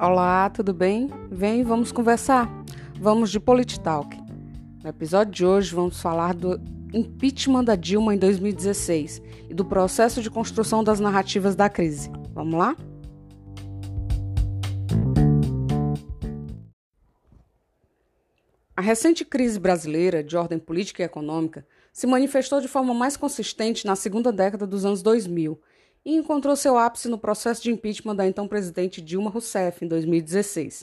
Olá, tudo bem? Vem, vamos conversar. Vamos de Politalk. No episódio de hoje vamos falar do impeachment da Dilma em 2016 e do processo de construção das narrativas da crise. Vamos lá? A recente crise brasileira de ordem política e econômica se manifestou de forma mais consistente na segunda década dos anos 2000 e encontrou seu ápice no processo de impeachment da então presidente Dilma Rousseff em 2016.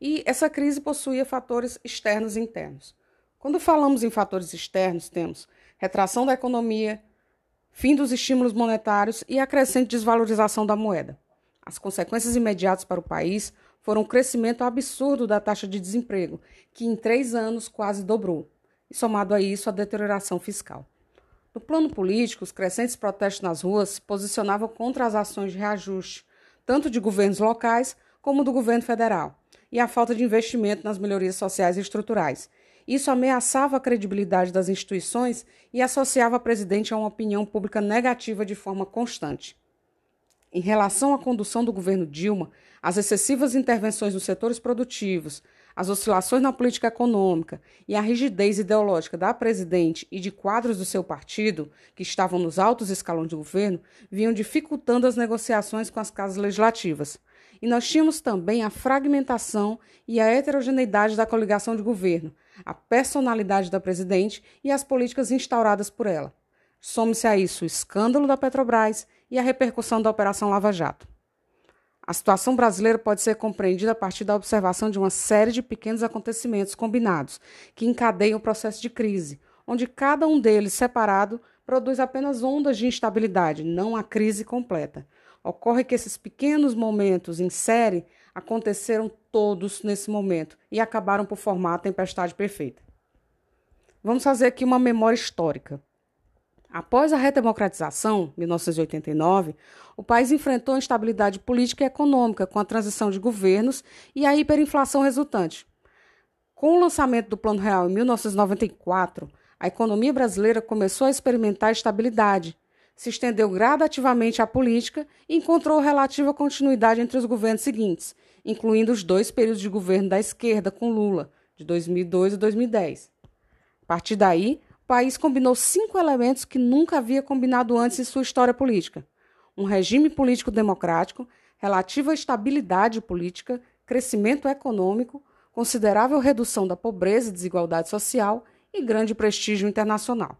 E essa crise possuía fatores externos e internos. Quando falamos em fatores externos, temos retração da economia, fim dos estímulos monetários e a crescente desvalorização da moeda. As consequências imediatas para o país foram o crescimento absurdo da taxa de desemprego, que em três anos quase dobrou, e somado a isso a deterioração fiscal. No plano político, os crescentes protestos nas ruas se posicionavam contra as ações de reajuste, tanto de governos locais como do governo federal, e a falta de investimento nas melhorias sociais e estruturais. Isso ameaçava a credibilidade das instituições e associava a presidente a uma opinião pública negativa de forma constante. Em relação à condução do governo Dilma, as excessivas intervenções nos setores produtivos, as oscilações na política econômica e a rigidez ideológica da presidente e de quadros do seu partido, que estavam nos altos escalões do governo, vinham dificultando as negociações com as casas legislativas. E nós tínhamos também a fragmentação e a heterogeneidade da coligação de governo, a personalidade da presidente e as políticas instauradas por ela. Some-se a isso o escândalo da Petrobras e a repercussão da Operação Lava Jato. A situação brasileira pode ser compreendida a partir da observação de uma série de pequenos acontecimentos combinados que encadeiam o processo de crise, onde cada um deles, separado, produz apenas ondas de instabilidade, não a crise completa. Ocorre que esses pequenos momentos em série aconteceram todos nesse momento e acabaram por formar a tempestade perfeita. Vamos fazer aqui uma memória histórica. Após a redemocratização, 1989, o país enfrentou instabilidade política e econômica com a transição de governos e a hiperinflação resultante. Com o lançamento do Plano Real em 1994, a economia brasileira começou a experimentar estabilidade, se estendeu gradativamente à política e encontrou relativa continuidade entre os governos seguintes, incluindo os dois períodos de governo da esquerda com Lula, de 2002 e 2010. A partir daí, país combinou cinco elementos que nunca havia combinado antes em sua história política: um regime político democrático, relativa estabilidade política, crescimento econômico, considerável redução da pobreza e desigualdade social e grande prestígio internacional.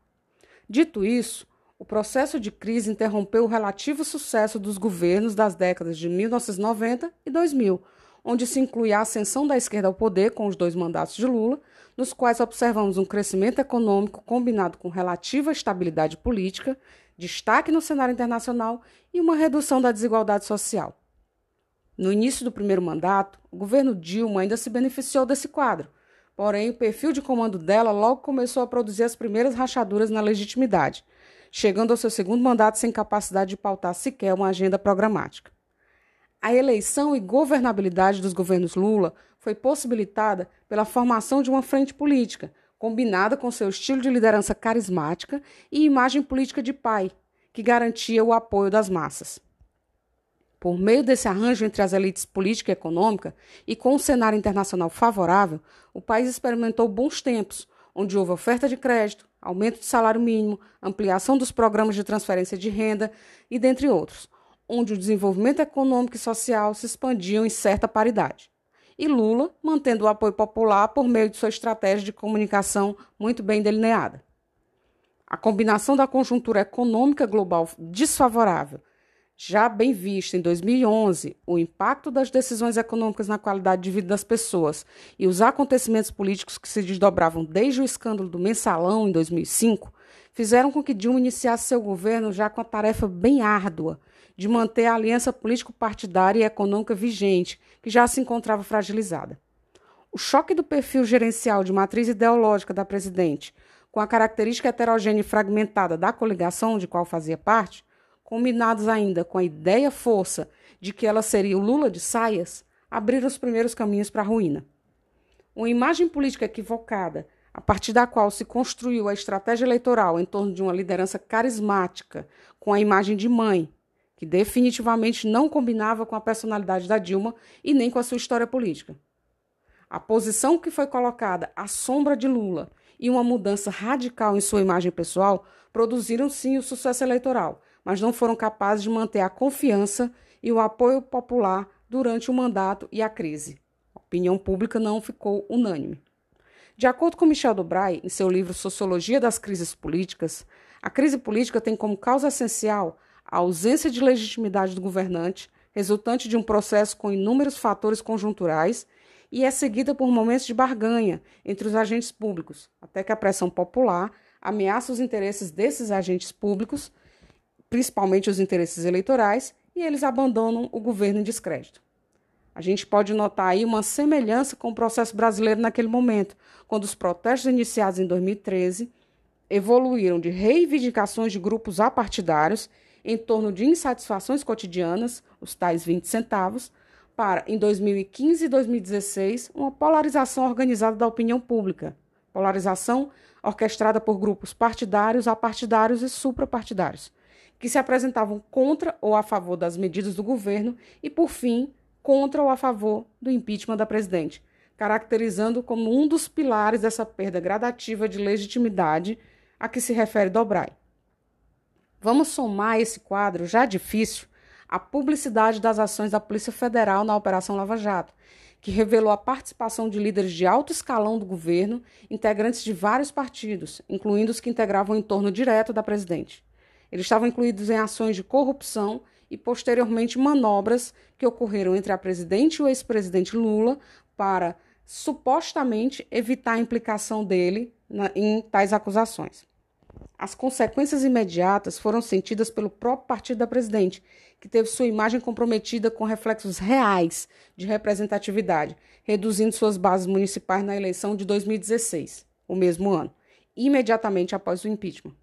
Dito isso, o processo de crise interrompeu o relativo sucesso dos governos das décadas de 1990 e 2000, onde se inclui a ascensão da esquerda ao poder com os dois mandatos de Lula, nos quais observamos um crescimento econômico combinado com relativa estabilidade política, destaque no cenário internacional e uma redução da desigualdade social. No início do primeiro mandato, o governo Dilma ainda se beneficiou desse quadro, porém o perfil de comando dela logo começou a produzir as primeiras rachaduras na legitimidade, chegando ao seu segundo mandato sem capacidade de pautar sequer uma agenda programática. A eleição e governabilidade dos governos Lula foi possibilitada pela formação de uma frente política, combinada com seu estilo de liderança carismática e imagem política de pai, que garantia o apoio das massas. Por meio desse arranjo entre as elites política e econômica e com um cenário internacional favorável, o país experimentou bons tempos, onde houve oferta de crédito, aumento de salário mínimo, ampliação dos programas de transferência de renda e dentre outros, onde o desenvolvimento econômico e social se expandiam em certa paridade e Lula mantendo o apoio popular por meio de sua estratégia de comunicação muito bem delineada. A combinação da conjuntura econômica global desfavorável, já bem vista em 2011, o impacto das decisões econômicas na qualidade de vida das pessoas e os acontecimentos políticos que se desdobravam desde o escândalo do mensalão em 2005, fizeram com que Dilma iniciasse seu governo já com a tarefa bem árdua de manter a aliança político-partidária e econômica vigente, que já se encontrava fragilizada. O choque do perfil gerencial de matriz ideológica da presidente com a característica heterogênea e fragmentada da coligação de qual fazia parte, combinados ainda com a ideia-força de que ela seria o Lula de saias, abriram os primeiros caminhos para a ruína. Uma imagem política equivocada, a partir da qual se construiu a estratégia eleitoral em torno de uma liderança carismática, com a imagem de mãe, que definitivamente não combinava com a personalidade da Dilma e nem com a sua história política. A posição que foi colocada à sombra de Lula e uma mudança radical em sua imagem pessoal produziram sim o sucesso eleitoral, mas não foram capazes de manter a confiança e o apoio popular durante o mandato e a crise. A opinião pública não ficou unânime. De acordo com Michel Dobray, em seu livro Sociologia das Crises Políticas, a crise política tem como causa essencial a ausência de legitimidade do governante, resultante de um processo com inúmeros fatores conjunturais, e é seguida por momentos de barganha entre os agentes públicos, até que a pressão popular ameaça os interesses desses agentes públicos, principalmente os interesses eleitorais, e eles abandonam o governo em descrédito. A gente pode notar aí uma semelhança com o processo brasileiro naquele momento, quando os protestos iniciados em 2013 evoluíram de reivindicações de grupos apartidários em torno de insatisfações cotidianas, os tais 20 centavos, para, em 2015 e 2016, uma polarização organizada da opinião pública. Polarização orquestrada por grupos partidários, apartidários e suprapartidários, que se apresentavam contra ou a favor das medidas do governo e, por fim, contra ou a favor do impeachment da presidente, caracterizando como um dos pilares dessa perda gradativa de legitimidade a que se refere Dobrai. Vamos somar esse quadro já difícil à publicidade das ações da Polícia Federal na Operação Lava Jato, que revelou a participação de líderes de alto escalão do governo, integrantes de vários partidos, incluindo os que integravam o entorno direto da presidente. Eles estavam incluídos em ações de corrupção e, posteriormente, manobras que ocorreram entre a presidente e o ex-presidente Lula para supostamente evitar a implicação dele na, em tais acusações. As consequências imediatas foram sentidas pelo próprio partido da presidente, que teve sua imagem comprometida com reflexos reais de representatividade, reduzindo suas bases municipais na eleição de 2016, o mesmo ano, imediatamente após o impeachment.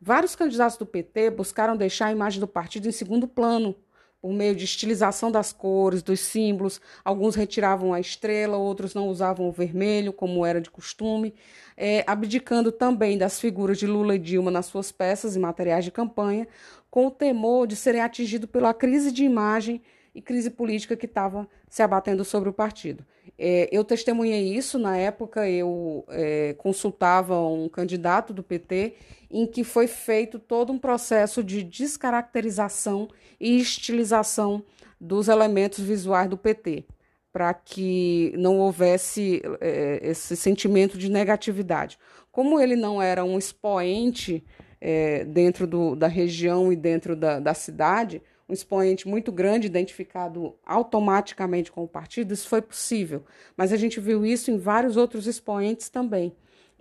Vários candidatos do PT buscaram deixar a imagem do partido em segundo plano por meio de estilização das cores, dos símbolos. Alguns retiravam a estrela, outros não usavam o vermelho, como era de costume, é, abdicando também das figuras de Lula e Dilma nas suas peças e materiais de campanha, com o temor de serem atingidos pela crise de imagem e crise política que estava se abatendo sobre o partido. É, eu testemunhei isso na época, eu é, consultava um candidato do PT em que foi feito todo um processo de descaracterização e estilização dos elementos visuais do PT, para que não houvesse é, esse sentimento de negatividade. Como ele não era um expoente é, dentro do, da região e dentro da, da cidade, um expoente muito grande, identificado automaticamente com o partido, isso foi possível. Mas a gente viu isso em vários outros expoentes também,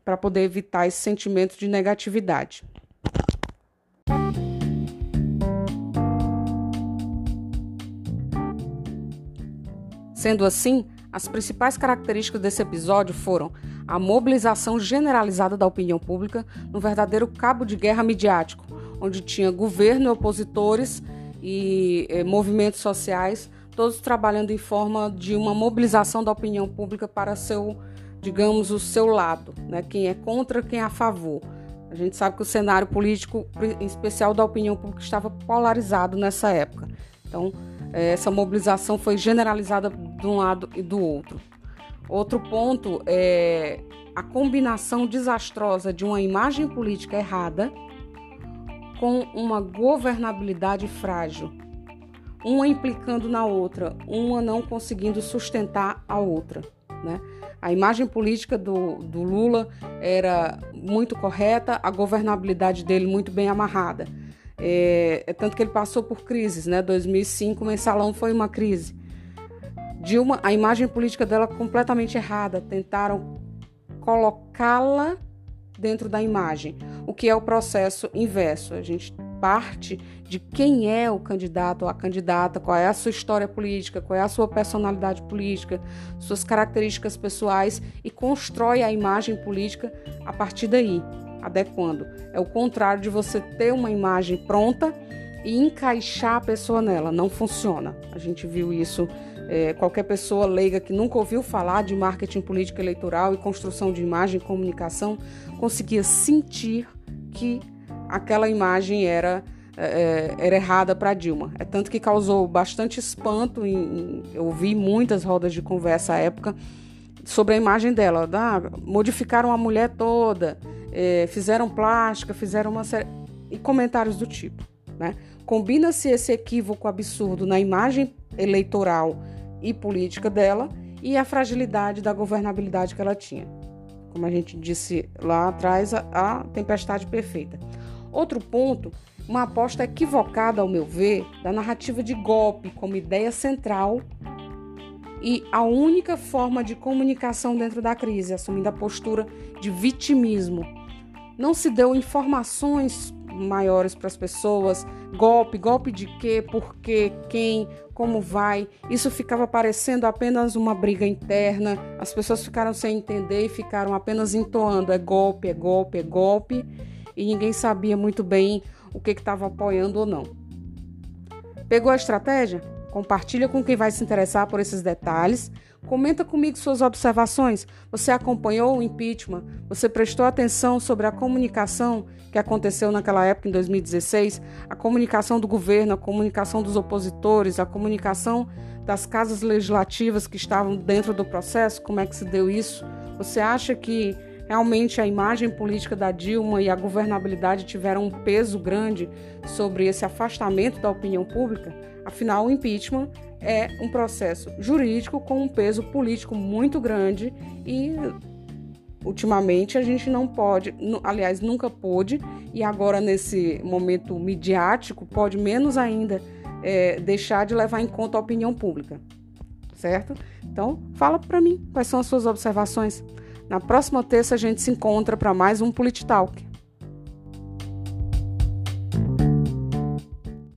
para poder evitar esse sentimento de negatividade. Sendo assim, as principais características desse episódio foram a mobilização generalizada da opinião pública no verdadeiro cabo de guerra midiático, onde tinha governo e opositores e eh, movimentos sociais, todos trabalhando em forma de uma mobilização da opinião pública para seu, digamos, o seu lado, né? Quem é contra, quem é a favor. A gente sabe que o cenário político, em especial da opinião pública, estava polarizado nessa época. Então, eh, essa mobilização foi generalizada de um lado e do outro. Outro ponto é a combinação desastrosa de uma imagem política errada com uma governabilidade frágil, uma implicando na outra, uma não conseguindo sustentar a outra. Né? A imagem política do, do Lula era muito correta, a governabilidade dele muito bem amarrada. É, é tanto que ele passou por crises, né? 2005 o mensalão foi uma crise. Dilma, a imagem política dela completamente errada, tentaram colocá-la dentro da imagem, o que é o processo inverso. A gente parte de quem é o candidato ou a candidata, qual é a sua história política, qual é a sua personalidade política, suas características pessoais e constrói a imagem política a partir daí, adequando. É o contrário de você ter uma imagem pronta e encaixar a pessoa nela. Não funciona. A gente viu isso é, qualquer pessoa leiga que nunca ouviu falar de marketing político eleitoral e construção de imagem e comunicação conseguia sentir que aquela imagem era é, era errada para Dilma. É tanto que causou bastante espanto. Em, em, eu vi muitas rodas de conversa à época sobre a imagem dela. Ah, modificaram a mulher toda, é, fizeram plástica, fizeram uma série. e comentários do tipo. Né? Combina-se esse equívoco absurdo na imagem eleitoral e política dela e a fragilidade da governabilidade que ela tinha. Como a gente disse lá atrás, a, a tempestade perfeita. Outro ponto uma aposta equivocada, ao meu ver, da narrativa de golpe como ideia central e a única forma de comunicação dentro da crise, assumindo a postura de vitimismo. Não se deu informações maiores para as pessoas, golpe, golpe de quê, por quê, quem, como vai. Isso ficava parecendo apenas uma briga interna. As pessoas ficaram sem entender e ficaram apenas entoando: é golpe, é golpe, é golpe. E ninguém sabia muito bem o que estava apoiando ou não. Pegou a estratégia? Compartilha com quem vai se interessar por esses detalhes. Comenta comigo suas observações. Você acompanhou o impeachment? Você prestou atenção sobre a comunicação que aconteceu naquela época, em 2016? A comunicação do governo, a comunicação dos opositores, a comunicação das casas legislativas que estavam dentro do processo? Como é que se deu isso? Você acha que Realmente, a imagem política da Dilma e a governabilidade tiveram um peso grande sobre esse afastamento da opinião pública. Afinal, o impeachment é um processo jurídico com um peso político muito grande e ultimamente a gente não pode, aliás, nunca pôde, e agora nesse momento midiático pode menos ainda é, deixar de levar em conta a opinião pública, certo? Então, fala para mim quais são as suas observações. Na próxima terça a gente se encontra para mais um Politalk.